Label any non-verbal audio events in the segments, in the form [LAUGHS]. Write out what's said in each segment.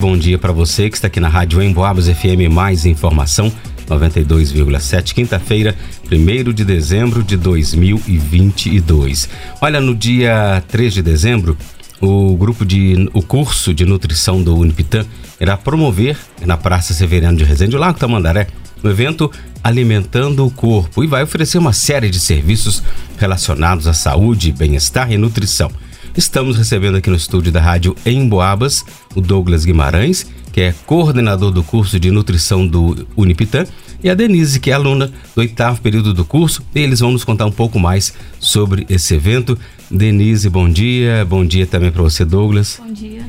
Bom dia para você que está aqui na Rádio Emboabas FM. Mais informação 92,7, quinta-feira, 1 de dezembro de 2022. Olha, no dia 3 de dezembro, o grupo de o curso de nutrição do Unipitã irá promover na Praça Severiano de Resende, Lago Tamandaré, no evento Alimentando o Corpo e vai oferecer uma série de serviços relacionados à saúde, bem-estar e nutrição. Estamos recebendo aqui no estúdio da rádio em Boabas o Douglas Guimarães, que é coordenador do curso de nutrição do Unipitã, e a Denise, que é aluna do oitavo período do curso, e eles vão nos contar um pouco mais sobre esse evento. Denise, bom dia. Bom dia também para você, Douglas. Bom dia.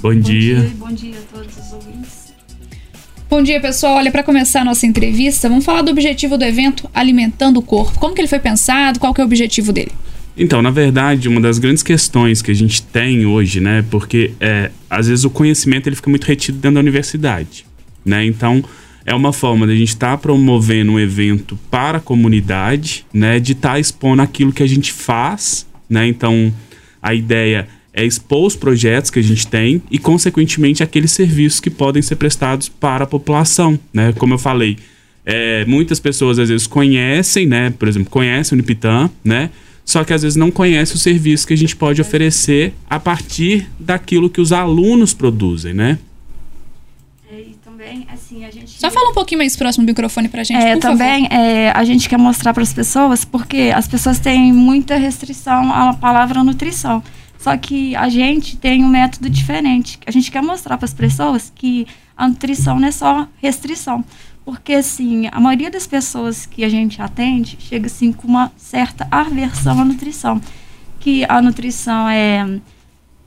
Bom, bom dia. dia. Bom dia a todos os ouvintes. Bom dia, pessoal. Olha, para começar a nossa entrevista, vamos falar do objetivo do evento Alimentando o Corpo. Como que ele foi pensado? Qual que é o objetivo dele? Então, na verdade, uma das grandes questões que a gente tem hoje, né, porque é, às vezes o conhecimento ele fica muito retido dentro da universidade, né? Então, é uma forma de a gente estar tá promovendo um evento para a comunidade, né, de estar tá expondo aquilo que a gente faz, né? Então, a ideia é expor os projetos que a gente tem e, consequentemente, aqueles serviços que podem ser prestados para a população, né? Como eu falei, é, muitas pessoas às vezes conhecem, né? Por exemplo, conhecem o Unipitã, né? Só que às vezes não conhece o serviço que a gente pode oferecer a partir daquilo que os alunos produzem, né? É, e também, assim, gente... Só fala um pouquinho mais próximo do microfone pra gente, é, por também, É, a gente quer mostrar para as pessoas, porque as pessoas têm muita restrição à palavra nutrição. Só que a gente tem um método diferente. A gente quer mostrar para as pessoas que a nutrição não é só restrição. Porque, assim, a maioria das pessoas que a gente atende chega, assim, com uma certa aversão à nutrição. Que a nutrição é...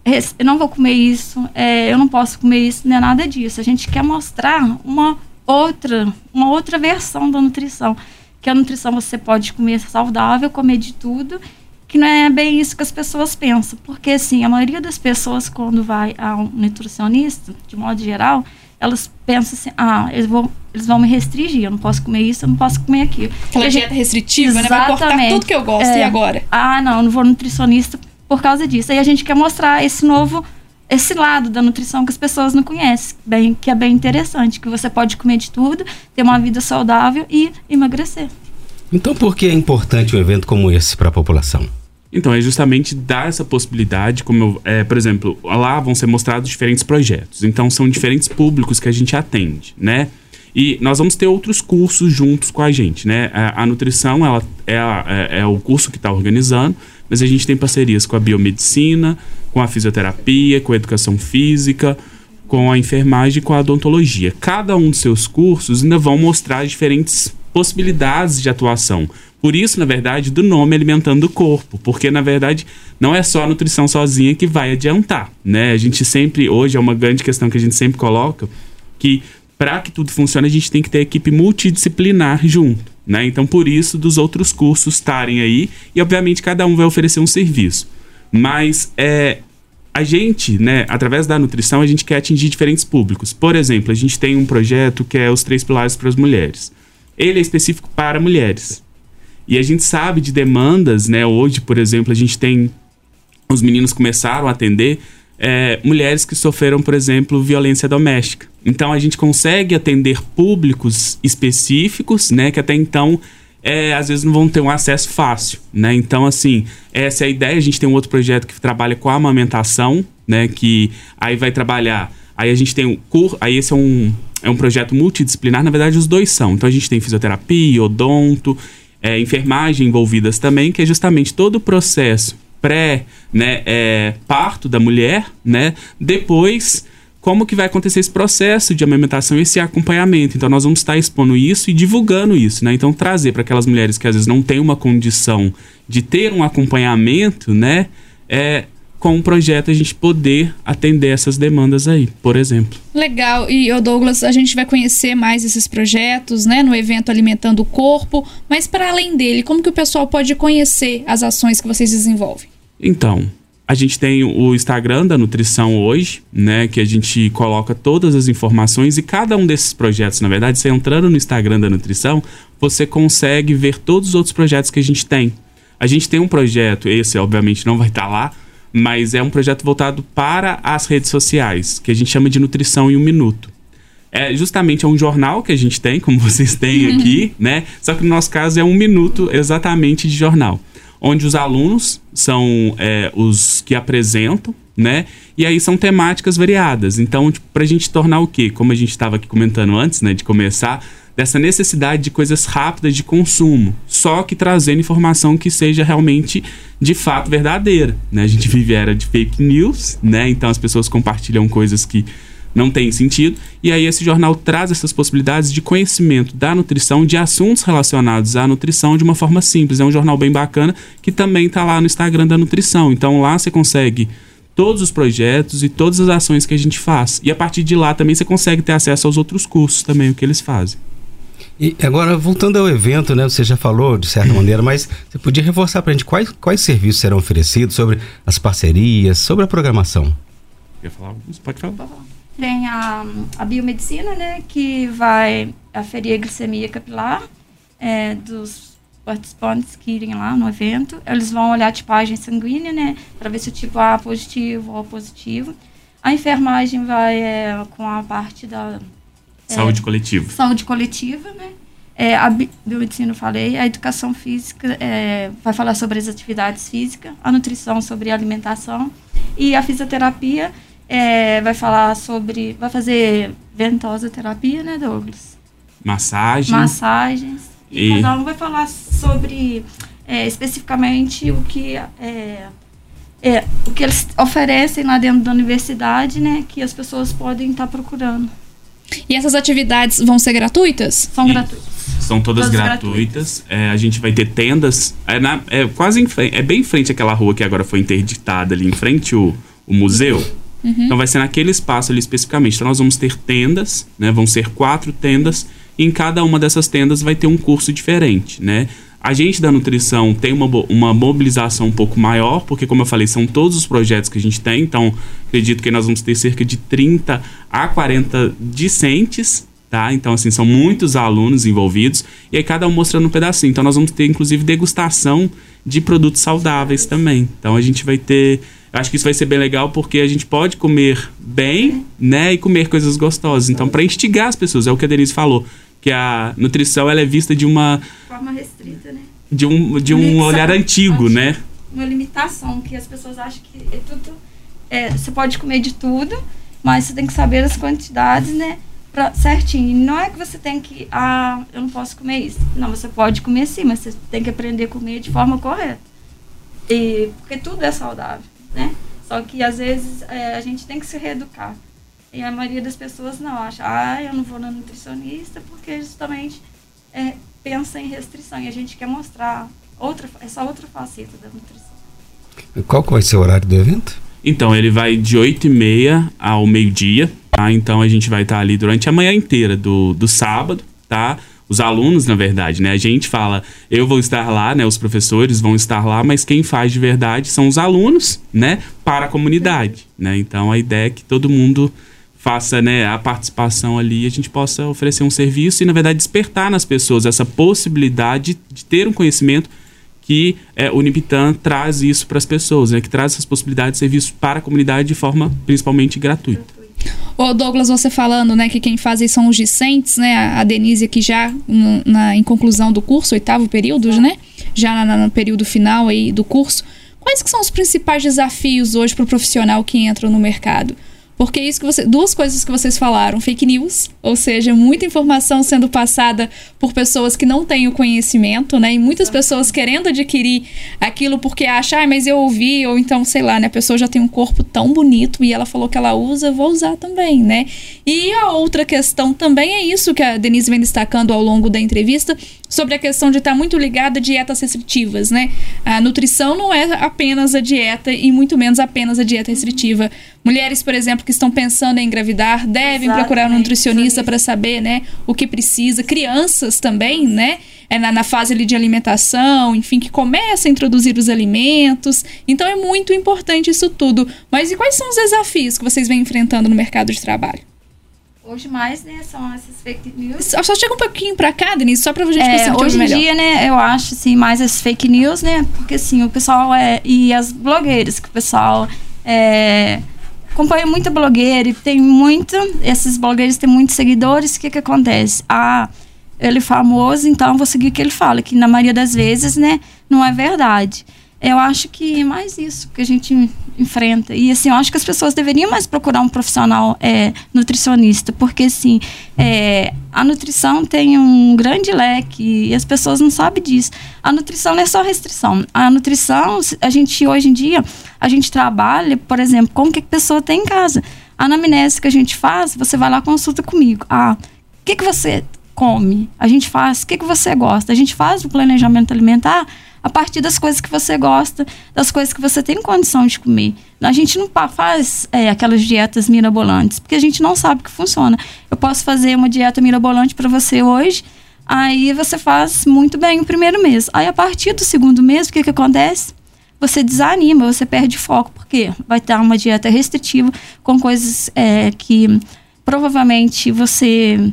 Eu não vou comer isso, é, eu não posso comer isso, não é nada disso. A gente quer mostrar uma outra, uma outra versão da nutrição. Que a nutrição você pode comer saudável, comer de tudo, que não é bem isso que as pessoas pensam. Porque, assim, a maioria das pessoas, quando vai a um nutricionista, de modo geral, elas pensam assim, ah, eles vão, eles vão me restringir, eu não posso comer isso, eu não posso comer aquilo. Aquela gente, dieta restritiva, né? Vai cortar tudo que eu gosto, é, e agora? Ah, não, eu não vou nutricionista por causa disso. Aí a gente quer mostrar esse novo, esse lado da nutrição que as pessoas não conhecem, bem, que é bem interessante, que você pode comer de tudo, ter uma vida saudável e emagrecer. Então por que é importante um evento como esse para a população? Então, é justamente dar essa possibilidade, como eu, é, por exemplo, lá vão ser mostrados diferentes projetos. Então, são diferentes públicos que a gente atende, né? E nós vamos ter outros cursos juntos com a gente, né? A, a nutrição ela é, a, é, é, o curso que está organizando, mas a gente tem parcerias com a biomedicina, com a fisioterapia, com a educação física, com a enfermagem e com a odontologia. Cada um dos seus cursos ainda vão mostrar diferentes possibilidades de atuação. Por isso, na verdade, do nome Alimentando o Corpo, porque na verdade não é só a nutrição sozinha que vai adiantar, né? A gente sempre, hoje é uma grande questão que a gente sempre coloca, que para que tudo funcione a gente tem que ter equipe multidisciplinar junto, né? Então, por isso, dos outros cursos estarem aí e, obviamente, cada um vai oferecer um serviço. Mas é, a gente, né, através da nutrição, a gente quer atingir diferentes públicos. Por exemplo, a gente tem um projeto que é os três pilares para as mulheres. Ele é específico para mulheres. E a gente sabe de demandas, né? Hoje, por exemplo, a gente tem. Os meninos começaram a atender é, mulheres que sofreram, por exemplo, violência doméstica. Então a gente consegue atender públicos específicos, né? Que até então é, às vezes não vão ter um acesso fácil, né? Então, assim, essa é a ideia. A gente tem um outro projeto que trabalha com a amamentação, né? Que aí vai trabalhar. Aí a gente tem um curso. Aí esse é um, é um projeto multidisciplinar. Na verdade, os dois são. Então a gente tem fisioterapia, odonto é, enfermagem envolvidas também, que é justamente todo o processo pré, né, é, parto da mulher, né, depois como que vai acontecer esse processo de amamentação e esse acompanhamento. Então nós vamos estar expondo isso e divulgando isso, né? Então trazer para aquelas mulheres que às vezes não têm uma condição de ter um acompanhamento, né, é com o projeto a gente poder atender essas demandas aí, por exemplo. Legal. E o Douglas, a gente vai conhecer mais esses projetos, né, no evento Alimentando o Corpo, mas para além dele, como que o pessoal pode conhecer as ações que vocês desenvolvem? Então, a gente tem o Instagram da Nutrição hoje, né, que a gente coloca todas as informações e cada um desses projetos, na verdade, você entrando no Instagram da Nutrição, você consegue ver todos os outros projetos que a gente tem. A gente tem um projeto, esse obviamente não vai estar lá, mas é um projeto voltado para as redes sociais, que a gente chama de Nutrição em um Minuto. É justamente é um jornal que a gente tem, como [LAUGHS] vocês têm aqui, [LAUGHS] né? Só que no nosso caso é um minuto exatamente de jornal, onde os alunos são é, os que apresentam, né? E aí são temáticas variadas. Então, tipo, pra gente tornar o quê? Como a gente estava aqui comentando antes, né, de começar, dessa necessidade de coisas rápidas de consumo, só que trazendo informação que seja realmente de fato verdadeira, né? A gente [LAUGHS] vive era de fake news, né? Então as pessoas compartilham coisas que não tem sentido. E aí esse jornal traz essas possibilidades de conhecimento da nutrição, de assuntos relacionados à nutrição de uma forma simples. É um jornal bem bacana que também está lá no Instagram da nutrição. Então lá você consegue todos os projetos e todas as ações que a gente faz. E a partir de lá também você consegue ter acesso aos outros cursos também, o que eles fazem. E agora, voltando ao evento, né? Você já falou de certa maneira, mas você podia reforçar para a gente quais, quais serviços serão oferecidos, sobre as parcerias, sobre a programação. Quer falar alguns? Pode falar. Tem a, a biomedicina, né, que vai aferir a glicemia capilar é, dos participantes que irem lá no evento. Eles vão olhar a tipagem sanguínea, né, para ver se o tipo A é positivo ou positivo. A enfermagem vai é, com a parte da Saúde coletiva. saúde coletiva, né? É, a bi- biomedicina eu falei, a educação física é, vai falar sobre as atividades físicas, a nutrição sobre a alimentação e a fisioterapia é, vai falar sobre, vai fazer ventosa terapia, né, Douglas? Massagem. Massagens. E, E- cada um vai falar sobre é, especificamente o que é, é, o que eles oferecem lá dentro da universidade, né, que as pessoas podem estar procurando. E essas atividades vão ser gratuitas? São Isso. gratuitas. São todas Todas gratuitas. É, a gente vai ter tendas. É, na- é quase em frente, é bem em frente àquela rua que agora foi interditada ali em frente o, o museu. Então vai ser naquele espaço ali especificamente. Então nós vamos ter tendas, né? Vão ser quatro tendas. E em cada uma dessas tendas vai ter um curso diferente, né? A gente da nutrição tem uma, uma mobilização um pouco maior, porque, como eu falei, são todos os projetos que a gente tem. Então, acredito que nós vamos ter cerca de 30 a 40 discentes, tá? Então, assim, são muitos alunos envolvidos. E aí, cada um mostrando um pedacinho. Então, nós vamos ter, inclusive, degustação de produtos saudáveis também. Então, a gente vai ter. Acho que isso vai ser bem legal porque a gente pode comer bem, né? E comer coisas gostosas. Então, para instigar as pessoas, é o que a Denise falou. Que a nutrição ela é vista de uma forma restrita, né? de um, de um olhar antigo, né? Uma limitação, que as pessoas acham que é tudo. é, você pode comer de tudo, mas você tem que saber as quantidades, né? Pra, certinho. E não é que você tem que. Ah, eu não posso comer isso. Não, você pode comer sim, mas você tem que aprender a comer de forma correta. E, porque tudo é saudável, né? Só que às vezes é, a gente tem que se reeducar. E a maioria das pessoas não acha, ah, eu não vou na nutricionista porque justamente é, pensa em restrição. E a gente quer mostrar outra, essa outra faceta da nutrição. Qual que vai ser o horário do evento? Então, ele vai de 8h30 ao meio-dia, tá? Então, a gente vai estar ali durante a manhã inteira do, do sábado, tá? Os alunos, na verdade, né? A gente fala, eu vou estar lá, né? Os professores vão estar lá, mas quem faz de verdade são os alunos, né? Para a comunidade, né? Então, a ideia é que todo mundo faça né, a participação ali e a gente possa oferecer um serviço e, na verdade, despertar nas pessoas essa possibilidade de ter um conhecimento que é, o Unipitan traz isso para as pessoas, né? Que traz essas possibilidades de serviço para a comunidade de forma principalmente gratuita. Ô Douglas, você falando, né, que quem faz são os discentes, né? A a Denise aqui já na, na- em conclusão do curso, oitavo período, né? Já na- no período final aí do curso. Quais que são os principais desafios hoje para o profissional que entra no mercado? Porque isso que você, duas coisas que vocês falaram, fake news, ou seja, muita informação sendo passada por pessoas que não têm o conhecimento, né? E muitas pessoas querendo adquirir aquilo porque acham, ah, mas eu ouvi, ou então, sei lá, né? A pessoa já tem um corpo tão bonito e ela falou que ela usa, vou usar também, né? E a outra questão também é isso que a Denise vem destacando ao longo da entrevista, sobre a questão de estar muito ligada a dietas restritivas, né? A nutrição não é apenas a dieta e muito menos apenas a dieta restritiva. Mulheres, por exemplo, que estão pensando em engravidar, devem Exatamente, procurar um nutricionista para saber, né, o que precisa. Crianças também, né? É na, na fase ali de alimentação, enfim, que começa a introduzir os alimentos. Então é muito importante isso tudo. Mas e quais são os desafios que vocês vêm enfrentando no mercado de trabalho? Hoje mais, né, são essas fake news. Só, só chega um pouquinho pra cá, Denise, só pra gente É, conseguir hoje em melhor. dia, né, eu acho, assim, mais as fake news, né, porque, assim, o pessoal é... E as blogueiras, que o pessoal é, acompanha muita blogueira e tem muito... Esses blogueiros têm muitos seguidores, o que que acontece? Ah, ele é famoso, então vou seguir o que ele fala, que na maioria das vezes, né, não é verdade. Eu acho que é mais isso que a gente enfrenta. E assim, eu acho que as pessoas deveriam mais procurar um profissional é, nutricionista, porque assim, é, a nutrição tem um grande leque e as pessoas não sabem disso. A nutrição não é só restrição. A nutrição, a gente hoje em dia, a gente trabalha, por exemplo, com o que a pessoa tem em casa. A anamnese que a gente faz, você vai lá consulta comigo. Ah, o que, que você come? A gente faz, o que, que você gosta? A gente faz o planejamento alimentar a partir das coisas que você gosta, das coisas que você tem condição de comer. A gente não faz é, aquelas dietas mirabolantes, porque a gente não sabe que funciona. Eu posso fazer uma dieta mirabolante para você hoje, aí você faz muito bem o primeiro mês. Aí a partir do segundo mês, o que, que acontece? Você desanima, você perde foco, porque vai estar uma dieta restritiva com coisas é, que provavelmente você.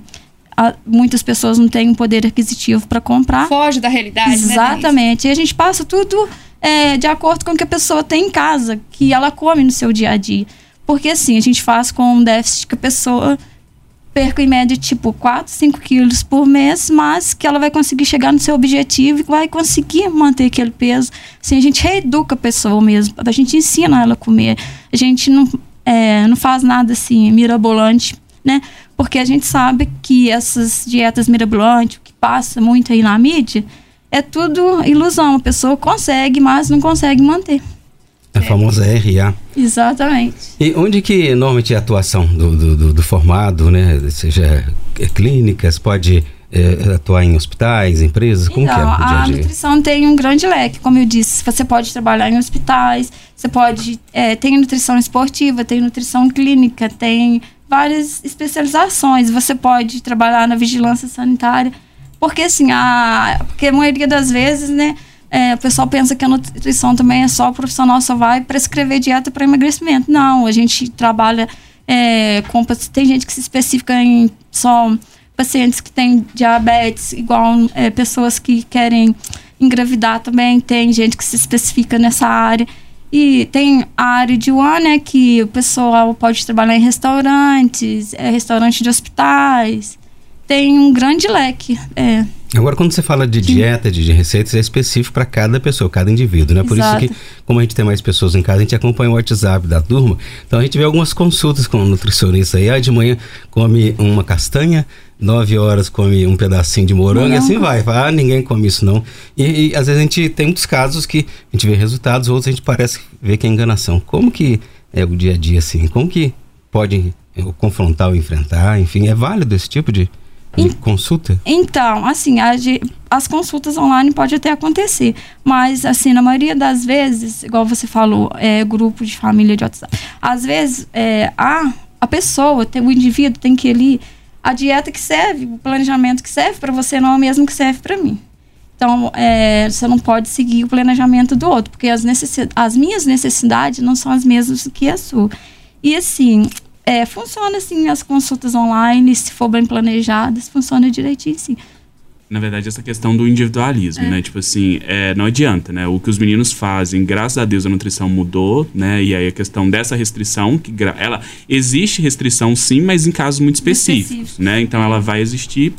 A- muitas pessoas não têm um poder aquisitivo para comprar. Foge da realidade, né? Exatamente. E a gente passa tudo é, de acordo com o que a pessoa tem em casa, que ela come no seu dia a dia. Porque assim, a gente faz com um déficit que a pessoa perca em média tipo 4, 5 quilos por mês, mas que ela vai conseguir chegar no seu objetivo e vai conseguir manter aquele peso. Assim, a gente reeduca a pessoa mesmo, a gente ensina ela a comer. A gente não, é, não faz nada assim mirabolante, né? Porque a gente sabe que essas dietas mirabolantes, o que passa muito aí na mídia, é tudo ilusão. A pessoa consegue, mas não consegue manter. A famosa RA. Exatamente. E onde que normalmente é a atuação do, do, do- do formado, né? Seja é, clínicas, pode é, atuar em hospitais, empresas, como então, que é o dia a a dia? nutrição tem um grande leque, como eu disse. Você pode trabalhar em hospitais, você pode. É, tem nutrição esportiva, tem nutrição clínica, tem várias especializações. Você pode trabalhar na vigilância sanitária. Porque, assim, a, porque a maioria das vezes, né? é, o pessoal pensa que a nutrição também é só o profissional só vai prescrever dieta para emagrecimento. Não, a gente trabalha é, com tem gente que se especifica em só pacientes que têm diabetes, igual é, pessoas que querem engravidar também, tem gente que se especifica nessa área. E tem a área de one, né, que o pessoal pode trabalhar em restaurantes, é, restaurante de hospitais. Tem um grande leque. É, Agora, quando você fala de dieta, de, de receitas, é específico para cada pessoa, cada indivíduo, né? Por Exato. isso que, como a gente tem mais pessoas em casa, a gente acompanha o WhatsApp da turma. Então a gente vê algumas consultas com o nutricionista aí. Ah, de manhã come uma castanha, nove horas come um pedacinho de morango, e Morango. assim vai. Ah, ninguém come isso não. E, e, às vezes a gente tem muitos casos que a gente vê resultados, outros a gente parece ver que é enganação. Como que é o dia a dia assim? Como que pode confrontar ou enfrentar? Enfim, é válido esse tipo de, de consulta? Então, assim, a as consultas online pode até acontecer, mas assim, na maioria das vezes, igual você falou, é grupo de família de WhatsApp. Às vezes, é, a, a pessoa, tem, o indivíduo tem que ir ali, a dieta que serve, o planejamento que serve para você não é o mesmo que serve para mim. Então, é, você não pode seguir o planejamento do outro, porque as, necessi- as minhas necessidades não são as mesmas que a sua. E assim, é, funciona assim as consultas online, se for bem planejadas, funciona direitinho sim. Na verdade, essa questão do individualismo, né? Tipo assim, é, não adianta, né? O que os meninos fazem, graças a Deus a nutrição mudou, né? E aí a questão dessa restrição, que ela existe restrição sim, mas em casos muito específicos, Específicos. né? Então ela vai existir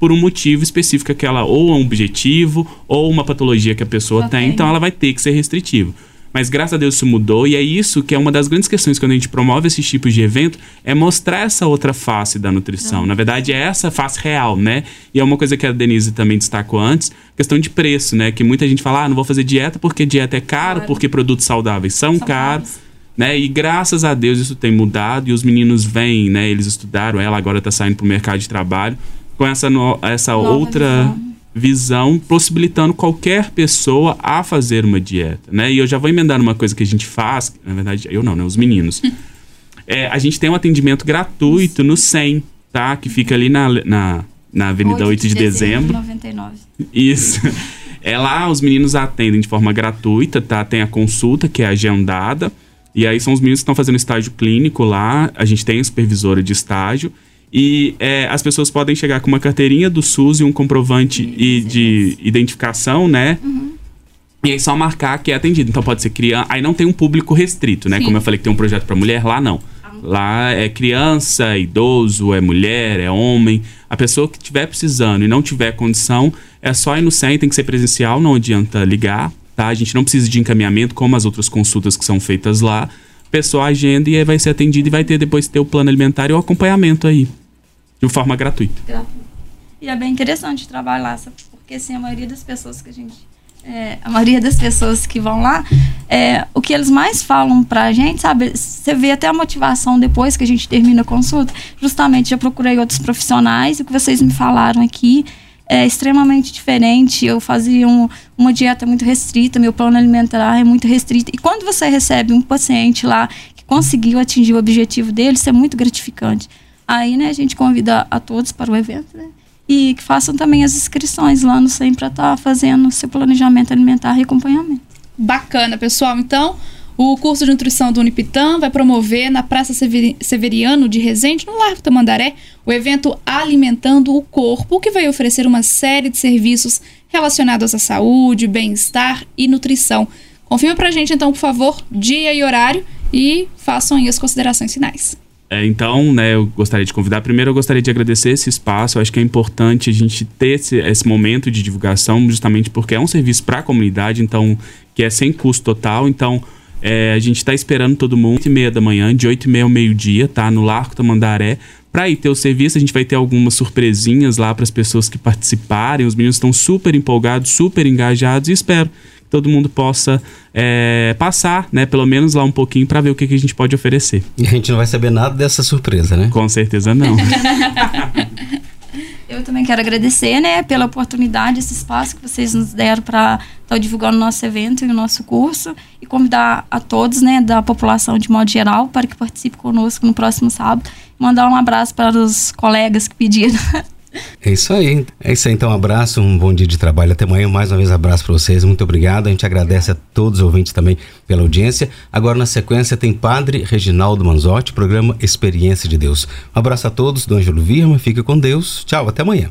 por um motivo específico que ela ou é um objetivo ou uma patologia que a pessoa tem, tem. então ela vai ter que ser restritivo. Mas graças a Deus isso mudou e é isso que é uma das grandes questões quando a gente promove esses tipos de evento, é mostrar essa outra face da nutrição. Na verdade é essa face real, né? E é uma coisa que a Denise também destacou antes, questão de preço, né? Que muita gente fala, ah, não vou fazer dieta porque dieta é caro, Claro. porque produtos saudáveis são, São caros. caros. Né? E graças a Deus isso tem mudado e os meninos vêm, né? Eles estudaram, ela agora está saindo para o mercado de trabalho com essa, no- essa Nova outra visão. Visão, possibilitando qualquer pessoa a fazer uma dieta, né? E eu já vou emendar uma coisa que a gente faz, na verdade, eu não, né? Os meninos. [LAUGHS] É, a gente tem um atendimento gratuito no 100, tá? Que fica ali na, na, na Avenida 8 de, dezembro. 99. Isso. [LAUGHS] É lá, os meninos atendem de forma gratuita, tá? Tem a consulta, que é agendada. E aí são os meninos que estão fazendo estágio clínico lá. A gente tem a supervisora de estágio. E é, as pessoas podem chegar com uma carteirinha do SUS e um comprovante e de identificação, né? Uhum. E aí só marcar que é atendido. Então pode ser criança. Aí não tem um público restrito, né? Sim. Como eu falei que tem um projeto para mulher, lá não. Lá é criança, é idoso, é mulher, é homem. A pessoa que estiver precisando e não tiver condição, é só ir no centro, tem que ser presencial, não adianta ligar, tá? A gente não precisa de encaminhamento, como as outras consultas que são feitas lá. A pessoa agenda e aí vai ser atendida e vai ter depois ter o plano alimentar e o acompanhamento aí. De forma gratuita. E é bem interessante trabalhar lá, porque assim, a maioria das pessoas que a gente. é, a maioria das pessoas que vão lá, é, o que eles mais falam pra gente, sabe? Você vê até a motivação depois que a gente termina a consulta. Justamente, já procurei outros profissionais e o que vocês me falaram aqui é extremamente diferente. Eu fazia um- uma dieta muito restrita, meu plano alimentar é muito restrito. E quando você recebe um paciente lá que conseguiu atingir o objetivo dele, isso é muito gratificante. Aí, né, a gente convida a todos para o evento, né? E que façam também as inscrições lá no SEM para estar fazendo seu planejamento alimentar e acompanhamento. Bacana, pessoal. Então, o curso de nutrição do Unipitã vai promover na Praça Severi- Severiano de Resende, no Largo Tamandaré, o evento Alimentando o Corpo, que vai oferecer uma série de serviços relacionados à saúde, bem-estar e nutrição. Confirma pra gente, então, por favor, dia e horário e façam aí as considerações finais. É, então, né, eu gostaria de convidar. Primeiro, eu gostaria de agradecer esse espaço. Eu acho que é importante a gente ter esse, esse momento de divulgação, justamente porque é um serviço para a comunidade, então, que é sem custo total. Então, é, a gente está esperando todo mundo, 8 e meia da manhã, de 8 e meia ao meio-dia, tá? No Largo Tamandaré. Para ir ter o serviço, a gente vai ter algumas surpresinhas lá para as pessoas que participarem. Os meninos estão super empolgados, super engajados e espero todo mundo possa é, passar, né, pelo menos lá um pouquinho para ver o que, que a gente pode oferecer. E a gente não vai saber nada dessa surpresa, né? Com certeza não. [LAUGHS] Eu também quero agradecer, né, pela oportunidade, esse espaço que vocês nos deram para estar divulgando o nosso evento e o nosso curso e convidar a todos, né, da população de modo geral para que participe conosco no próximo sábado. Mandar um abraço para os colegas que pediram. É isso aí. É isso aí. Então, um abraço, um bom dia de trabalho. Até amanhã. Mais uma vez, abraço para vocês. Muito obrigado. A gente agradece a todos os ouvintes também pela audiência. Agora, na sequência, tem Padre Reginaldo Manzotti, programa Experiência de Deus. Um abraço a todos do Ângelo Virma. Fique com Deus. Tchau. Até amanhã.